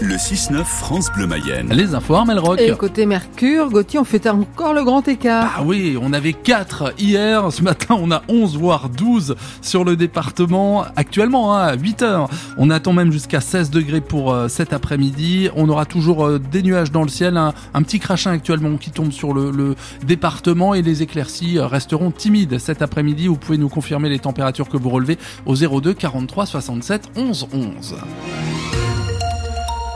Le 6-9 France Bleu Mayenne. Les infos Armel Rock. Et côté Mercure, Gauthier, on fait encore le grand écart. Ah oui, on avait 4 hier. Ce matin, on a 11 voire 12 sur le département. Actuellement, hein, à 8 heures, on attend même jusqu'à 16 degrés pour euh, cet après-midi. On aura toujours euh, des nuages dans le ciel, un, un petit crachin actuellement qui tombe sur le, le département et les éclaircies euh, resteront timides cet après-midi. Vous pouvez nous confirmer les températures que vous relevez au 02 43 67 11 11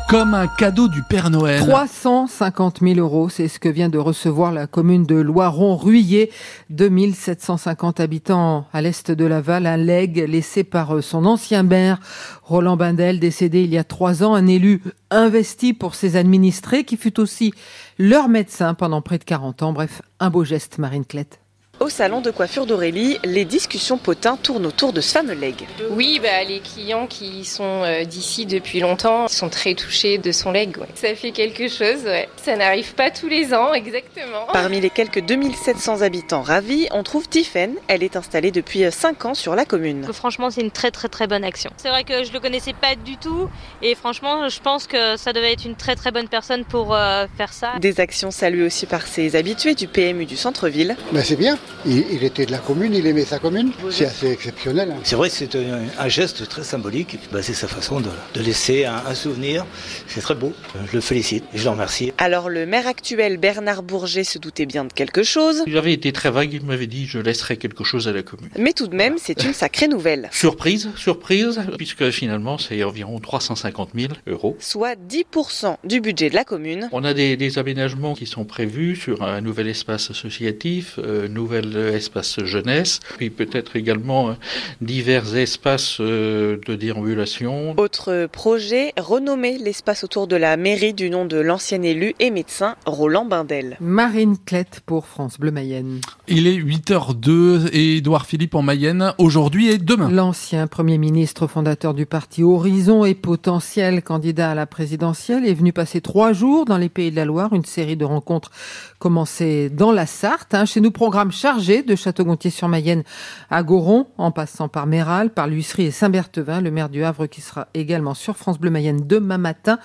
comme un cadeau du Père Noël. 350 000 euros, c'est ce que vient de recevoir la commune de Loiron-Ruillé. 2750 habitants à l'est de Laval, un legs laissé par son ancien maire, Roland Bindel, décédé il y a trois ans, un élu investi pour ses administrés, qui fut aussi leur médecin pendant près de 40 ans. Bref, un beau geste, Marine Clette. Au salon de coiffure d'Aurélie, les discussions potins tournent autour de ce fameux leg. Oui, bah, les clients qui sont euh, d'ici depuis longtemps sont très touchés de son leg. Ouais. Ça fait quelque chose, ouais. ça n'arrive pas tous les ans, exactement. Parmi les quelques 2700 habitants ravis, on trouve Tiffaine. Elle est installée depuis 5 ans sur la commune. Franchement, c'est une très très très bonne action. C'est vrai que je le connaissais pas du tout et franchement, je pense que ça devait être une très très bonne personne pour euh, faire ça. Des actions saluées aussi par ses habitués du PMU du centre-ville. Ben c'est bien. Il, il, était de la commune, il aimait sa commune. C'est assez exceptionnel. Hein. C'est vrai c'est un, un, geste très symbolique. Ben, c'est sa façon de, de laisser un, un, souvenir. C'est très beau. Je le félicite et je le remercie. Alors le maire actuel Bernard Bourget se doutait bien de quelque chose. Il avait été très vague. Il m'avait dit je laisserai quelque chose à la commune. Mais tout de même, c'est une sacrée nouvelle. Surprise, surprise, puisque finalement c'est environ 350 000 euros. Soit 10% du budget de la commune. On a des, des, aménagements qui sont prévus sur un nouvel espace associatif, euh, nouvelle espace jeunesse, puis peut-être également divers espaces euh, de déambulation. Autre projet, renommer l'espace autour de la mairie du nom de l'ancien élu et médecin Roland Bindel. Marine Clette pour France Bleu Mayenne. Il est 8h02 et Édouard Philippe en Mayenne aujourd'hui et demain. L'ancien Premier ministre fondateur du parti Horizon et potentiel candidat à la présidentielle est venu passer trois jours dans les Pays de la Loire, une série de rencontres commencée dans la Sarthe. Hein. Chez nous, programme chargé de Château-Gontier-sur-Mayenne à Goron, en passant par Méral, par l'Huisserie et Saint-Berthevin, le maire du Havre qui sera également sur France Bleu Mayenne demain matin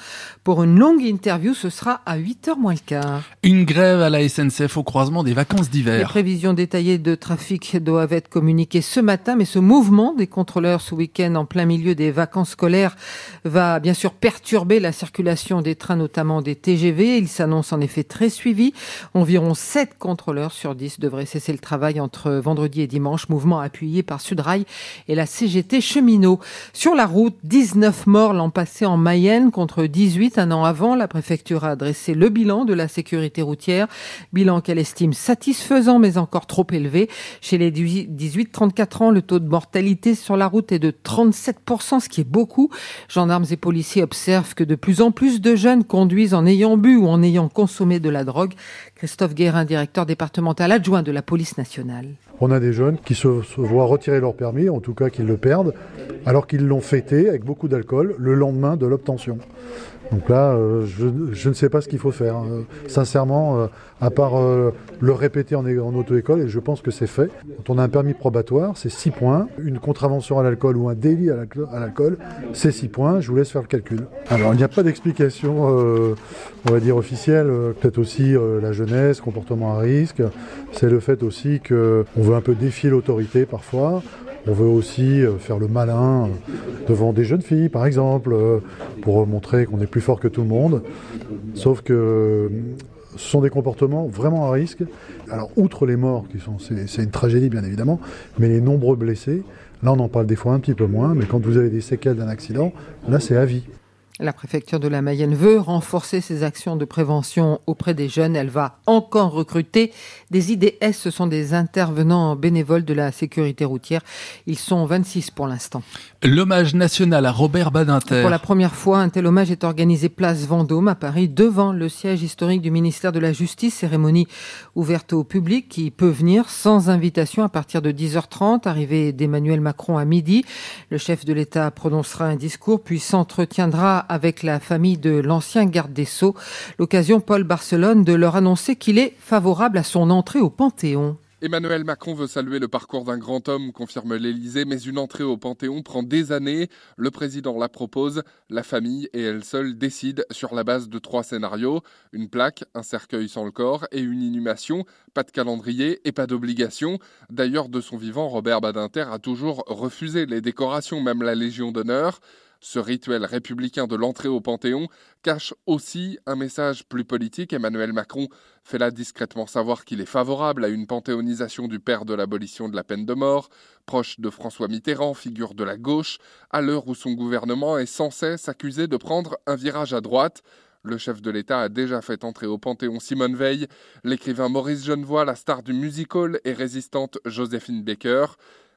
pour une longue interview. Ce sera à 8h moins le quart. Une grève à la SNCF au croisement des vacances d'hiver. Les prévisions détaillées de trafic doivent être communiquées ce matin, mais ce mouvement des contrôleurs ce week-end en plein milieu des vacances scolaires va bien sûr perturber la circulation des trains, notamment des TGV. Il s'annonce en effet très suivi. Environ 7 contrôleurs sur 10 devraient cesser le travail entre vendredi et dimanche, mouvement appuyé par Sudrail et la CGT cheminot. Sur la route, 19 morts l'an passé en Mayenne contre 18 un an avant. La préfecture a dressé le bilan de la sécurité routière, bilan qu'elle estime satisfaisant mais encore trop élevé. Chez les 18-34 ans, le taux de mortalité sur la route est de 37%, ce qui est beaucoup. Gendarmes et policiers observent que de plus en plus de jeunes conduisent en ayant bu ou en ayant consommé de la drogue. Christophe Guérin, directeur départemental adjoint de la police nationale. On a des jeunes qui se, voient retirer leur permis, en tout cas qu'ils le perdent, alors qu'ils l'ont fêté avec beaucoup d'alcool le lendemain de l'obtention. Donc là, euh, je, ne sais pas ce qu'il faut faire. Euh, sincèrement, euh, à part le répéter en, en auto-école, et je pense que c'est fait. Quand on a un permis probatoire, c'est 6 points. Une contravention à l'alcool ou un délit à l'alcool, c'est 6 points. Je vous laisse faire le calcul. Alors, il n'y a pas d'explication, on va dire, officielle. Peut-être aussi la jeunesse, comportement à risque. C'est le fait aussi qu'on veut un peu défier l'autorité parfois. On veut aussi faire le malin devant des jeunes filles, par exemple, pour montrer qu'on est plus fort que tout le monde. Sauf que ce sont des comportements vraiment à risque. Alors, outre les morts, qui sont, c'est une tragédie bien évidemment, mais les nombreux blessés, là on en parle des fois un petit peu moins, mais quand vous avez des séquelles d'un accident, là c'est à vie. La préfecture de la Mayenne veut renforcer ses actions de prévention auprès des jeunes. Elle va encore recruter des IDS. Ce sont des intervenants bénévoles de la sécurité routière. Ils sont 26 pour l'instant. L'hommage national à Robert Badinter. Pour la première fois, un tel hommage est organisé place Vendôme à Paris, devant le siège historique du ministère de la Justice. Cérémonie ouverte au public qui peut venir sans invitation à partir de 10h30. Arrivée d'Emmanuel Macron à midi. Le chef de l'État prononcera un discours puis s'entretiendra avec la famille de l'ancien garde des Sceaux. L'occasion, Paul Barcelone, de leur annoncer qu'il est favorable à son entrée au Panthéon. Emmanuel Macron veut saluer le parcours d'un grand homme, confirme l'Élysée, mais une entrée au Panthéon prend des années. Le président la propose, la famille et elle seule décident sur la base de trois scénarios une plaque, un cercueil sans le corps et une inhumation. Pas de calendrier et pas d'obligation. D'ailleurs, de son vivant, Robert Badinter a toujours refusé les décorations, même la Légion d'honneur. Ce rituel républicain de l'entrée au Panthéon cache aussi un message plus politique. Emmanuel Macron fait là discrètement savoir qu'il est favorable à une panthéonisation du père de l'abolition de la peine de mort, proche de François Mitterrand, figure de la gauche, à l'heure où son gouvernement est sans cesse accusé de prendre un virage à droite. Le chef de l'État a déjà fait entrer au Panthéon Simone Veil, l'écrivain Maurice Genevoix, la star du musical et résistante Joséphine Baker.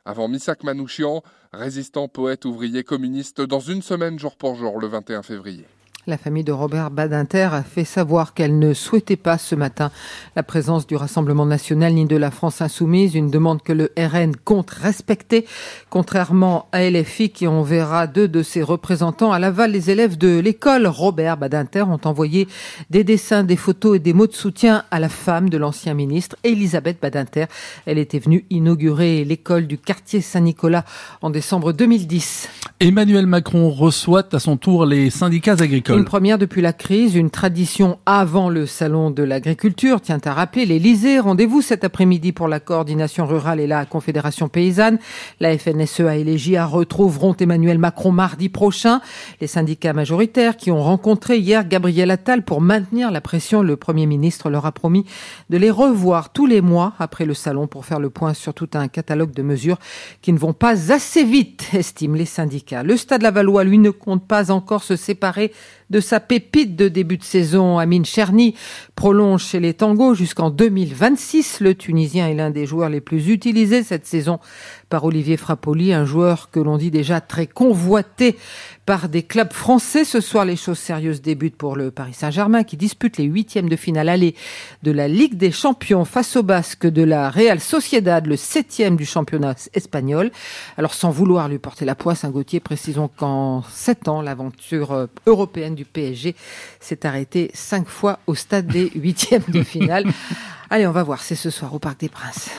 Avant Missak Manouchian, résistant, poète, ouvrier, communiste, dans une semaine jour pour jour, le 21 février. La famille de Robert Badinter a fait savoir qu'elle ne souhaitait pas ce matin la présence du Rassemblement national ni de la France insoumise, une demande que le RN compte respecter, contrairement à LFI qui enverra deux de ses représentants à Laval. Les élèves de l'école Robert Badinter ont envoyé des dessins, des photos et des mots de soutien à la femme de l'ancien ministre, Elisabeth Badinter. Elle était venue inaugurer l'école du quartier Saint-Nicolas en décembre 2010. Emmanuel Macron reçoit à son tour les syndicats agricoles. Une première depuis la crise, une tradition avant le salon de l'agriculture, tient à rappeler l'Elysée. Rendez-vous cet après-midi pour la coordination rurale et la confédération paysanne. La FNSEA et les JA retrouveront Emmanuel Macron mardi prochain. Les syndicats majoritaires qui ont rencontré hier Gabriel Attal pour maintenir la pression, le Premier ministre leur a promis de les revoir tous les mois après le salon pour faire le point sur tout un catalogue de mesures qui ne vont pas assez vite, estiment les syndicats. Le Stade Lavallois, lui, ne compte pas encore se séparer de sa pépite de début de saison. Amine Cherny prolonge chez les tangos jusqu'en 2026. Le Tunisien est l'un des joueurs les plus utilisés cette saison par Olivier Frappoli, un joueur que l'on dit déjà très convoité par des clubs français. Ce soir, les choses sérieuses débutent pour le Paris Saint-Germain qui dispute les huitièmes de finale aller de la Ligue des Champions face au Basque de la Real Sociedad, le septième du championnat espagnol. Alors, sans vouloir lui porter la poisse, un Gauthier, précisons qu'en sept ans, l'aventure européenne du PSG s'est arrêtée cinq fois au stade des huitièmes de finale. Allez, on va voir, c'est ce soir au Parc des Princes.